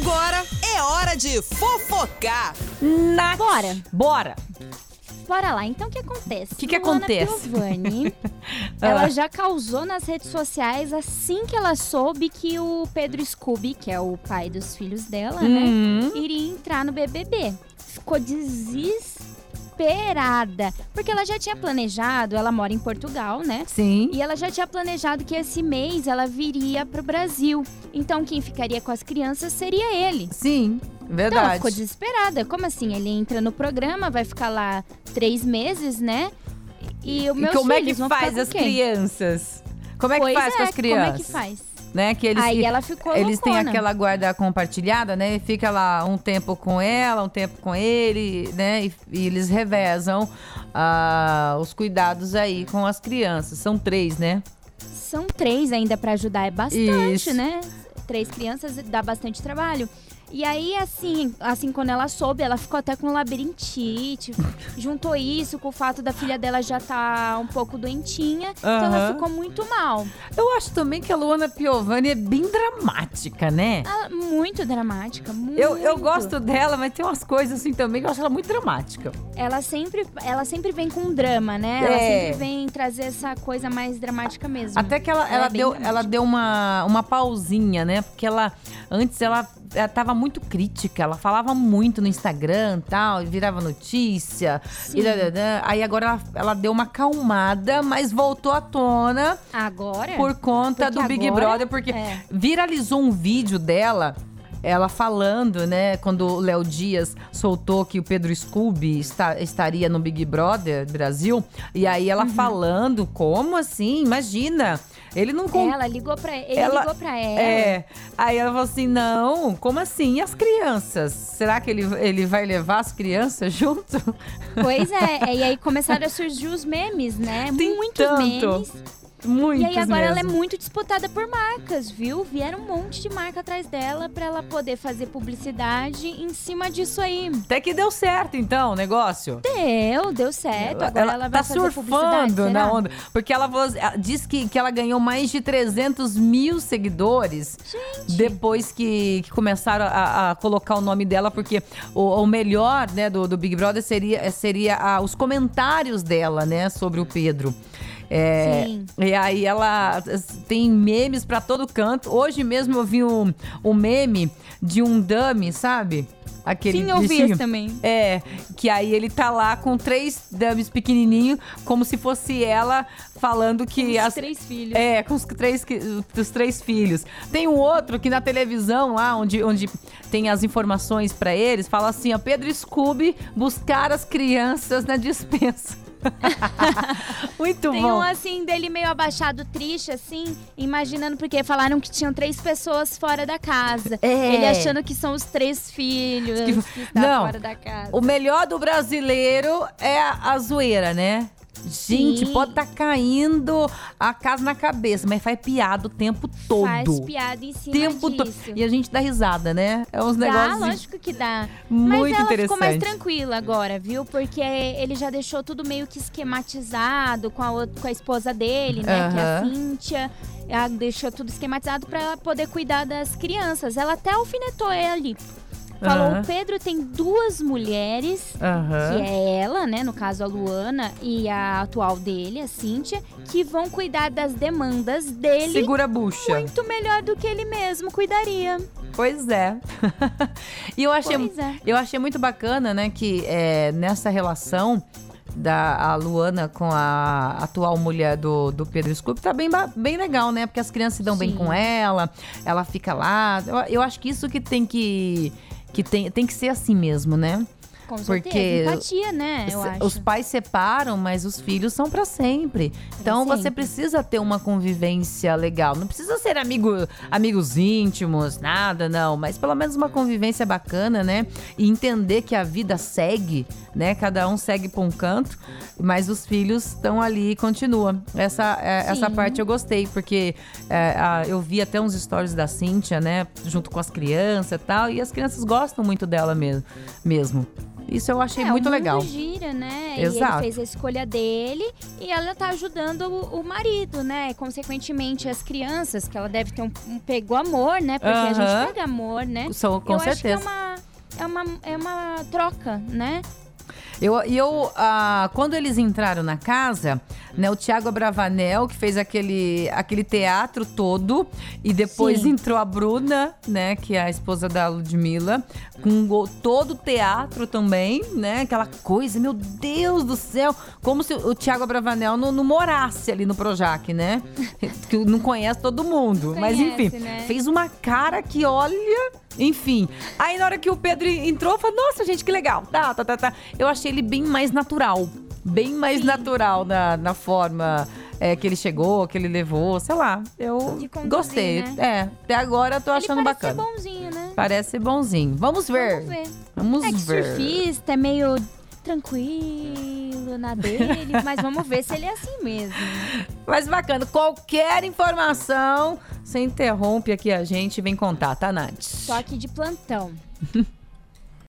Agora é hora de fofocar. Nath. Bora. Bora. Bora lá. Então, o que acontece? O que, que Luana acontece? Piovani, Ah. ela já causou nas redes sociais assim que ela soube que o Pedro Scooby, que é o pai dos filhos dela, né? Hum. Iria entrar no BBB. Ficou desesperada. Porque ela já tinha planejado, ela mora em Portugal, né? Sim. E ela já tinha planejado que esse mês ela viria pro Brasil. Então quem ficaria com as crianças seria ele. Sim. Então ela Verdade. ficou desesperada. Como assim? Ele entra no programa, vai ficar lá três meses, né? E, o meus como é que faz com as quem? crianças? Como é que Pois faz com é, as crianças? Como é que faz? Né? Que eles, Aí ela ficou eles têm loucona. aquela guarda compartilhada, né? E fica lá um tempo com ela, um tempo com ele, né? E, e eles revezam ah, os cuidados aí com as crianças. São três, né? São três ainda pra ajudar, é bastante, Isso. né? Três crianças dá bastante trabalho. E aí, assim, assim, quando ela soube, ela ficou até com labirintite. juntou isso com o fato da filha dela já tá um pouco doentinha. Então ela ficou muito mal. Eu acho também que a Luana Piovani é bem dramática, né? Ela- muito dramática, muito. Eu, eu gosto dela, mas tem umas coisas assim também que eu acho ela muito dramática. Ela sempre, ela sempre vem com drama, né? Ela É. sempre vem trazer essa coisa mais dramática mesmo. Até que ela, Ela ela, é deu, dramática. ela deu uma, uma pausinha, né? Porque ela, antes ela, ela tava muito crítica, ela falava muito no Instagram e tal, virava notícia. E. Aí agora ela, ela deu uma acalmada, mas voltou à tona Agora? por conta Porque do Big agora- Brother, porque é. viralizou um vídeo dela. Ela falando, né, quando o Léo Dias soltou que o Pedro Scooby está- estaria no Big Brother Brasil. E aí ela Uhum. falando, como assim? Imagina! Ele não Ela ligou pra ele, Ela- ligou pra ela. É. Aí ela falou assim: não, como assim? E as crianças? Será que ele, ele vai levar as crianças junto? Pois é, e aí começaram a surgir os memes, né? Tem Muitos tanto. memes. Muitos E aí agora ela é mesmo. muito disputada por marcas, viu? Vieram um monte de marca atrás dela pra ela poder fazer publicidade em cima disso aí. Até que deu certo, então, o negócio. Deu, deu certo. Agora ela, vai tá surfando na onda. Porque ela, ela diz que, que ela ganhou mais de 300 mil seguidores depois que, que começaram a, a colocar o nome dela, porque o, o melhor né, do, do Big Brother seria, seria ah, os comentários dela, né, sobre o Pedro. É, Sim. E aí ela tem memes pra todo canto. Hoje mesmo eu vi um, um meme de um dummy, sabe? Aquele Sim, eu vi esse também. É, que aí ele tá lá com três dummies pequenininhos, como se fosse ela falando que Os as três filhos. é, com os três, os três filhos. Tem um outro que na televisão lá, onde, onde tem as informações pra eles, fala assim, ó, Pedro Scooby buscar as crianças na dispensa. Muito Tem bom. um assim dele meio abaixado, triste, assim, imaginando, porque falaram que tinham três pessoas fora da casa. É. Ele achando que são os três filhos que, Que- estão Não. fora da casa. O melhor do brasileiro é a, a zoeira, né? Gente, Sim. pode tá caindo a casa na cabeça, mas faz piada o tempo todo. Faz piada em cima tempo disso. E a gente dá risada, né? É uns Dá, negócios lógico que dá. muito Mas ela interessantes. ficou mais tranquila agora, viu? Porque ele já deixou tudo meio que esquematizado com a, outra- com a esposa dele, né? Que é a. Cíntia. Ela deixou tudo esquematizado pra ela poder cuidar das crianças. Ela até alfinetou ele. Falou, Aham. o Pedro tem duas mulheres, Aham. que é ela, né? No caso, a Luana e a atual dele, a Cíntia, que vão cuidar das demandas dele Segura a bucha. muito melhor do que ele mesmo cuidaria. Pois é. e eu achei, é. eu achei muito bacana, né, que é, nessa relação da a Luana com a atual mulher do, do Pedro Scooby tá bem, bem legal, né? Porque as crianças se dão bem Sim. com ela, ela fica lá. Eu, eu acho que isso que tem que. Que tem, tem que ser assim mesmo, né? Com Porque. Empatia, né? Eu acho. Os pais separam, mas os filhos são pra sempre. Então você sempre. precisa ter uma convivência legal. Não precisa ser amigo, amigos íntimos, nada, não. Mas pelo menos uma convivência bacana, né? E entender que a vida segue, né? Cada um segue pra um canto, mas os filhos estão ali e continuam. Essa, é, essa parte eu gostei, porque é, a- eu vi até uns stories da Cíntia, né? Junto com as crianças e tal. E as crianças gostam muito dela mesmo. mesmo. Isso eu achei é, muito o mundo legal. gira, né? E Exato. ele fez a escolha dele e ela tá ajudando o, o marido, né? Consequentemente, as crianças, que ela deve ter um, um pego amor, né? Porque a gente pega amor, né? São, com Eu certeza. acho que é uma, é uma, é uma troca, né? Eu, e eu, ah, quando eles entraram na casa, né, o Tiago Bravanel, que fez aquele, aquele teatro todo, e depois Sim. entrou a Bruna, né, que é a esposa da Ludmilla, com todo o teatro também, né, aquela coisa, meu Deus do céu, como se o Tiago Bravanel não, não morasse ali no Projac, né, que não conhece todo mundo, mas Conhece, enfim, né? fez uma cara que olha, enfim. Aí na hora que o Pedro entrou, eu falei, nossa, gente, que legal. Tá, tá, tá, tá. Eu achei ele bem mais natural. Bem mais natural na, na forma é, que ele chegou, que ele levou, sei lá. Eu conduzir, gostei. né? É, até agora eu tô achando ele parece bacana. ser bonzinho, né? Parece bonzinho. Vamos ver. Vamos ver. Vamos É que ver. surfista, é meio tranquilo na dele, mas vamos ver se ele é assim mesmo. Mas bacana. Qualquer informação, você interrompe aqui a gente e vem contar, tá, Nath? Só aqui de plantão.